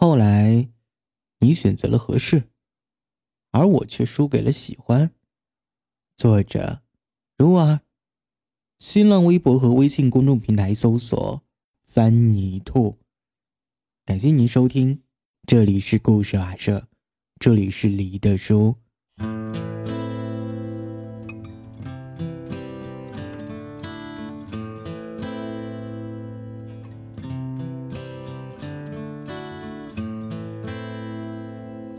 后来，你选择了合适，而我却输给了喜欢。作者：如儿。新浪微博和微信公众平台搜索“翻泥兔”。感谢您收听，这里是故事瓦舍，这里是离的书。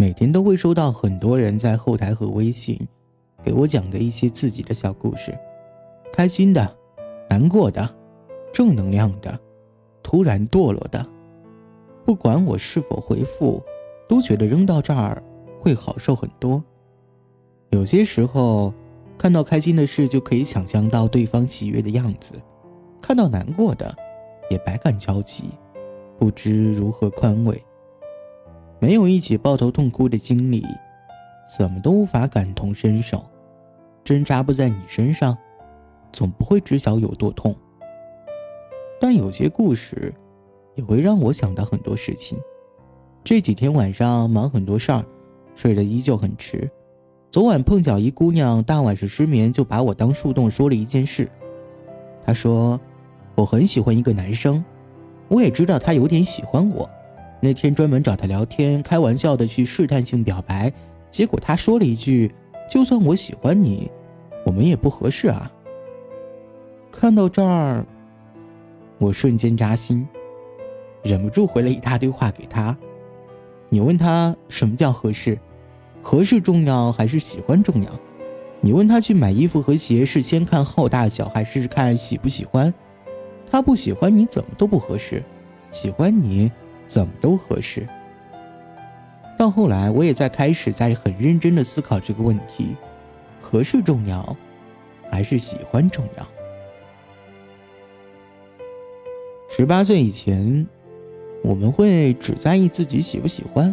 每天都会收到很多人在后台和微信给我讲的一些自己的小故事，开心的、难过的、正能量的、突然堕落的。不管我是否回复，都觉得扔到这儿会好受很多。有些时候，看到开心的事就可以想象到对方喜悦的样子；看到难过的，也百感交集，不知如何宽慰。没有一起抱头痛哭的经历，怎么都无法感同身受。针扎不在你身上，总不会知晓有多痛。但有些故事，也会让我想到很多事情。这几天晚上忙很多事儿，睡得依旧很迟。昨晚碰巧一姑娘大晚上失眠，就把我当树洞说了一件事。她说，我很喜欢一个男生，我也知道他有点喜欢我。那天专门找他聊天，开玩笑的去试探性表白，结果他说了一句：“就算我喜欢你，我们也不合适啊。”看到这儿，我瞬间扎心，忍不住回了一大堆话给他。你问他什么叫合适？合适重要还是喜欢重要？你问他去买衣服和鞋是先看号大小还是看喜不喜欢？他不喜欢你怎么都不合适，喜欢你。怎么都合适。到后来，我也在开始在很认真的思考这个问题：合适重要，还是喜欢重要？十八岁以前，我们会只在意自己喜不喜欢，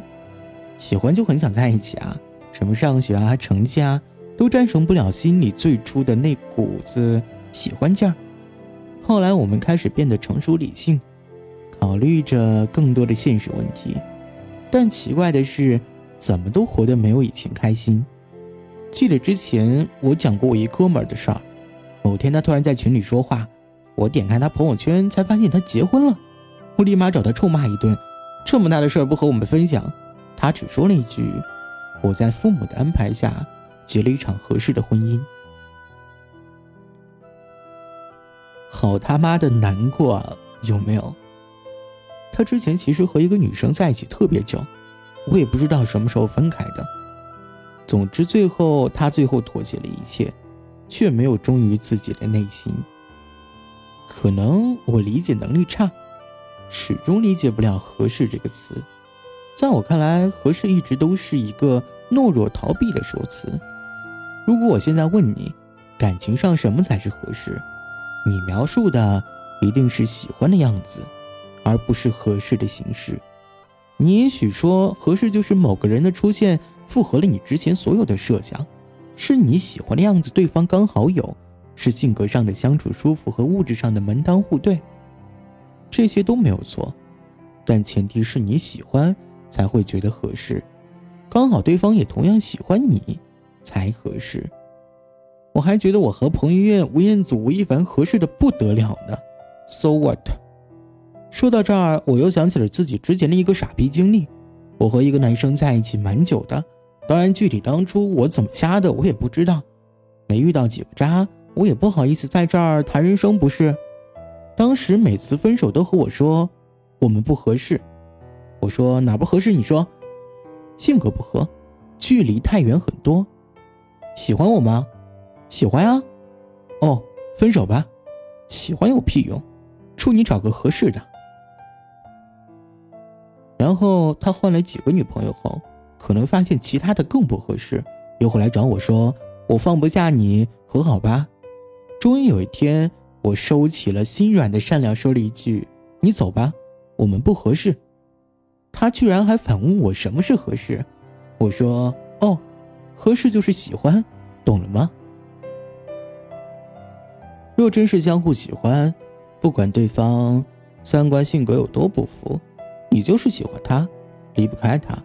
喜欢就很想在一起啊，什么上学啊、成绩啊，都战胜不了心里最初的那股子喜欢劲儿。后来，我们开始变得成熟理性。考虑着更多的现实问题，但奇怪的是，怎么都活得没有以前开心。记得之前我讲过我一哥们儿的事儿，某天他突然在群里说话，我点开他朋友圈才发现他结婚了，我立马找他臭骂一顿，这么大的事儿不和我们分享。他只说了一句：“我在父母的安排下结了一场合适的婚姻。”好他妈的难过，啊，有没有？他之前其实和一个女生在一起特别久，我也不知道什么时候分开的。总之，最后他最后妥协了一切，却没有忠于自己的内心。可能我理解能力差，始终理解不了“合适”这个词。在我看来，“合适”一直都是一个懦弱逃避的说辞。如果我现在问你，感情上什么才是合适？你描述的一定是喜欢的样子。而不是合适的形式。你也许说合适就是某个人的出现符合了你之前所有的设想，是你喜欢的样子，对方刚好有，是性格上的相处舒服和物质上的门当户对，这些都没有错，但前提是你喜欢才会觉得合适，刚好对方也同样喜欢你才合适。我还觉得我和彭于晏、吴彦祖、吴亦凡合适的不得了呢，So what？说到这儿，我又想起了自己之前的一个傻逼经历。我和一个男生在一起蛮久的，当然具体当初我怎么瞎的我也不知道。没遇到几个渣，我也不好意思在这儿谈人生，不是？当时每次分手都和我说我们不合适，我说哪不合适？你说，性格不合，距离太远很多。喜欢我吗？喜欢啊。哦，分手吧。喜欢有屁用？祝你找个合适的。然后他换了几个女朋友后，可能发现其他的更不合适，又回来找我说：“我放不下你，和好吧。”终于有一天，我收起了心软的善良，说了一句：“你走吧，我们不合适。”他居然还反问我什么是合适，我说：“哦，合适就是喜欢，懂了吗？”若真是相互喜欢，不管对方三观性格有多不符，你就是喜欢他，离不开他。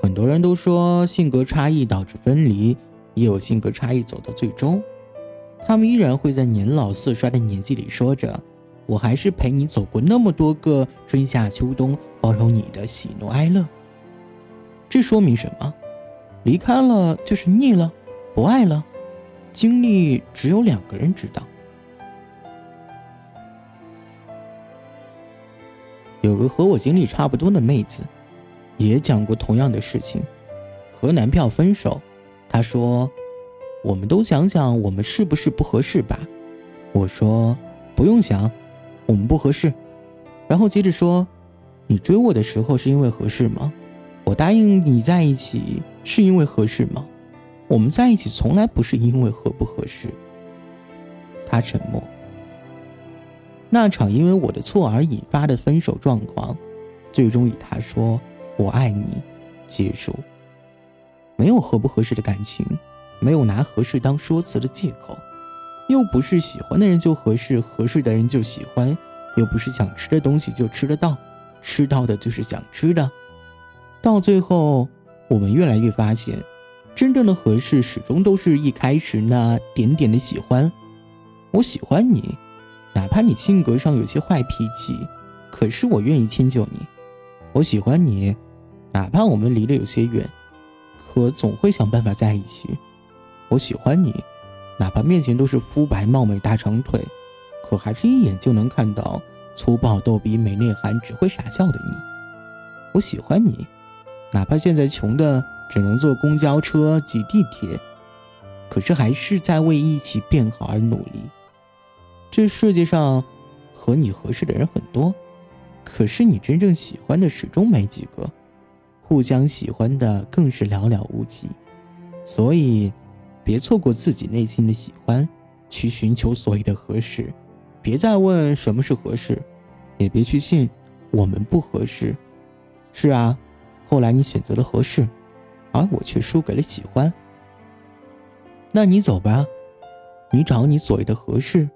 很多人都说性格差异导致分离，也有性格差异走到最终，他们依然会在年老色衰的年纪里说着：“我还是陪你走过那么多个春夏秋冬，包容你的喜怒哀乐。”这说明什么？离开了就是腻了，不爱了。经历只有两个人知道。有个和我经历差不多的妹子，也讲过同样的事情，和男票分手。她说：“我们都想想，我们是不是不合适吧？”我说：“不用想，我们不合适。”然后接着说：“你追我的时候是因为合适吗？我答应你在一起是因为合适吗？我们在一起从来不是因为合不合适。”他沉默。那场因为我的错而引发的分手状况，最终以他说“我爱你”结束。没有合不合适的感情，没有拿合适当说辞的借口，又不是喜欢的人就合适，合适的人就喜欢，又不是想吃的东西就吃得到，吃到的就是想吃的。到最后，我们越来越发现，真正的合适始终都是一开始那点点的喜欢。我喜欢你。哪怕你性格上有些坏脾气，可是我愿意迁就你。我喜欢你，哪怕我们离得有些远，可总会想办法在一起。我喜欢你，哪怕面前都是肤白貌美大长腿，可还是一眼就能看到粗暴逗比没内涵只会傻笑的你。我喜欢你，哪怕现在穷的只能坐公交车挤地铁，可是还是在为一起变好而努力。这世界上和你合适的人很多，可是你真正喜欢的始终没几个，互相喜欢的更是寥寥无几。所以，别错过自己内心的喜欢，去寻求所谓的合适。别再问什么是合适，也别去信我们不合适。是啊，后来你选择了合适，而我却输给了喜欢。那你走吧，你找你所谓的合适。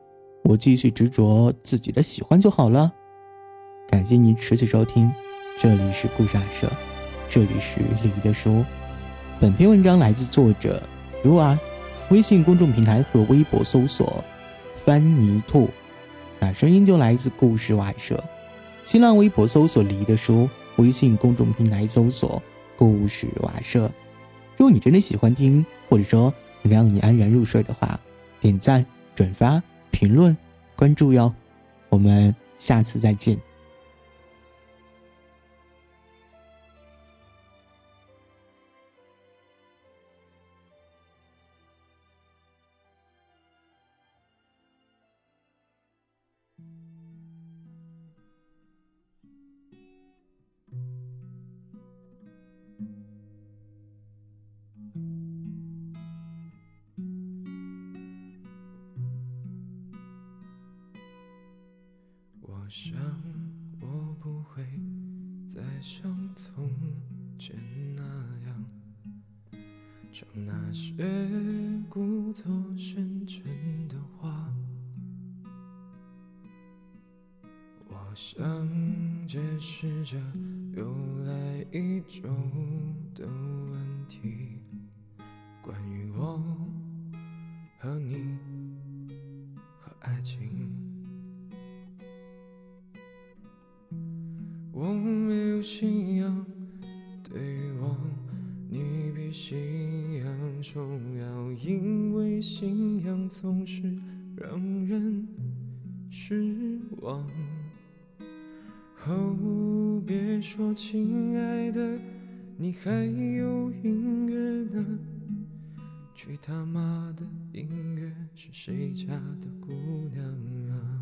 我继续执着自己的喜欢就好了。感谢您持续收听，这里是故事社，这里是李的书。本篇文章来自作者如儿，微信公众平台和微博搜索“翻泥兔”，那声音就来自故事瓦社。新浪微博搜索“李的书”，微信公众平台搜索“故事瓦社”。如果你真的喜欢听，或者说能让你安然入睡的话，点赞转发。评论、关注哟，我们下次再见。我想，我不会再像从前那样，唱那些故作深沉的话。我想解释着由来已久的问题，我没有信仰，对于我，你比信仰重要，因为信仰总是让人。失望。哦，别说亲爱的，你还有音乐呢。去他妈的音乐，是谁家的姑娘啊？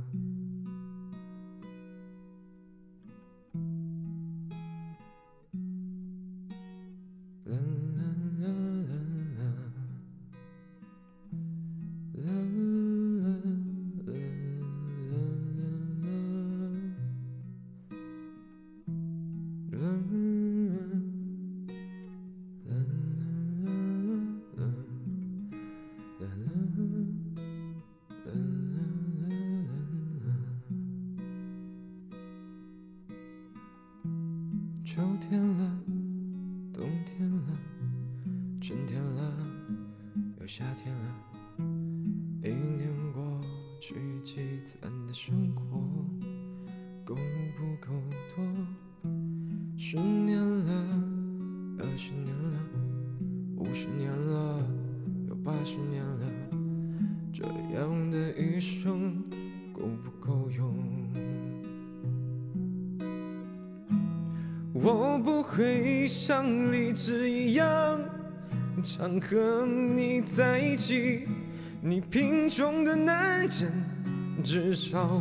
生活够不够多？十年了，二十年了。五十年了，有八十年了，这样的一生够不够用？我不会像荔枝一样常和你在一起，你贫穷的男人至少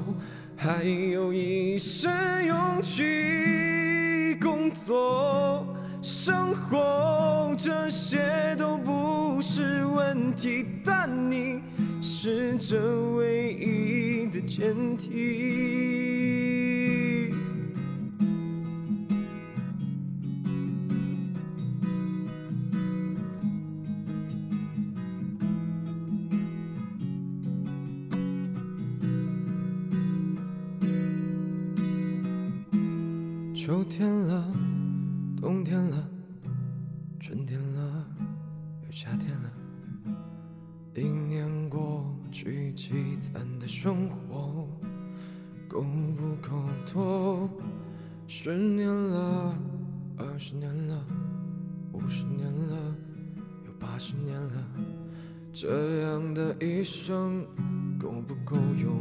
还有一身勇气，工作。生活这些都不是问题，但你是这唯一的前提。秋天了，冬天了，春天了，又夏天了。一年过去，积攒的生活够不够多？十年了，二十年了，五十年了，有八十年了，这样的一生够不够用？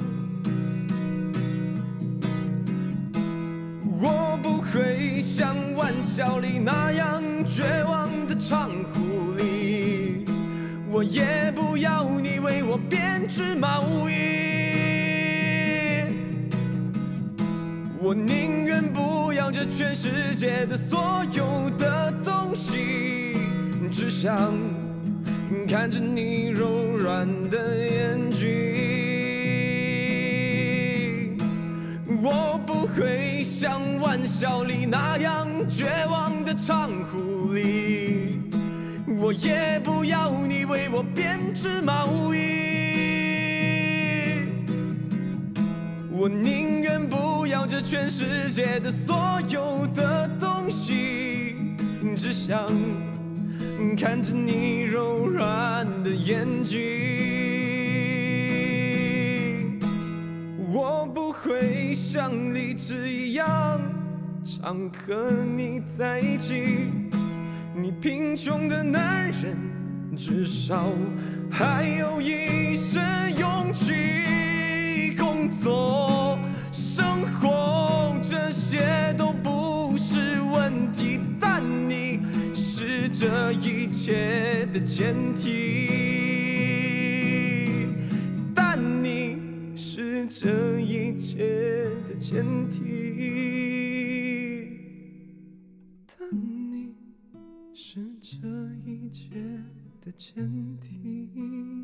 笑里那样绝望的唱狐狸，我也不要你为我编织毛衣，我宁愿不要这全世界的所有的东西，只想看着你柔软的眼睛。笑里那样绝望的唱狐狸，我也不要你为我编织毛衣，我宁愿不要这全世界的所有的东西，只想看着你柔软的眼睛。我不会像荔枝一样想和你在一起，你贫穷的男人至少还有一身勇气，工作、生活这些都不是问题，但你是这一切的前提。但你是这一切的前提，一切的前提。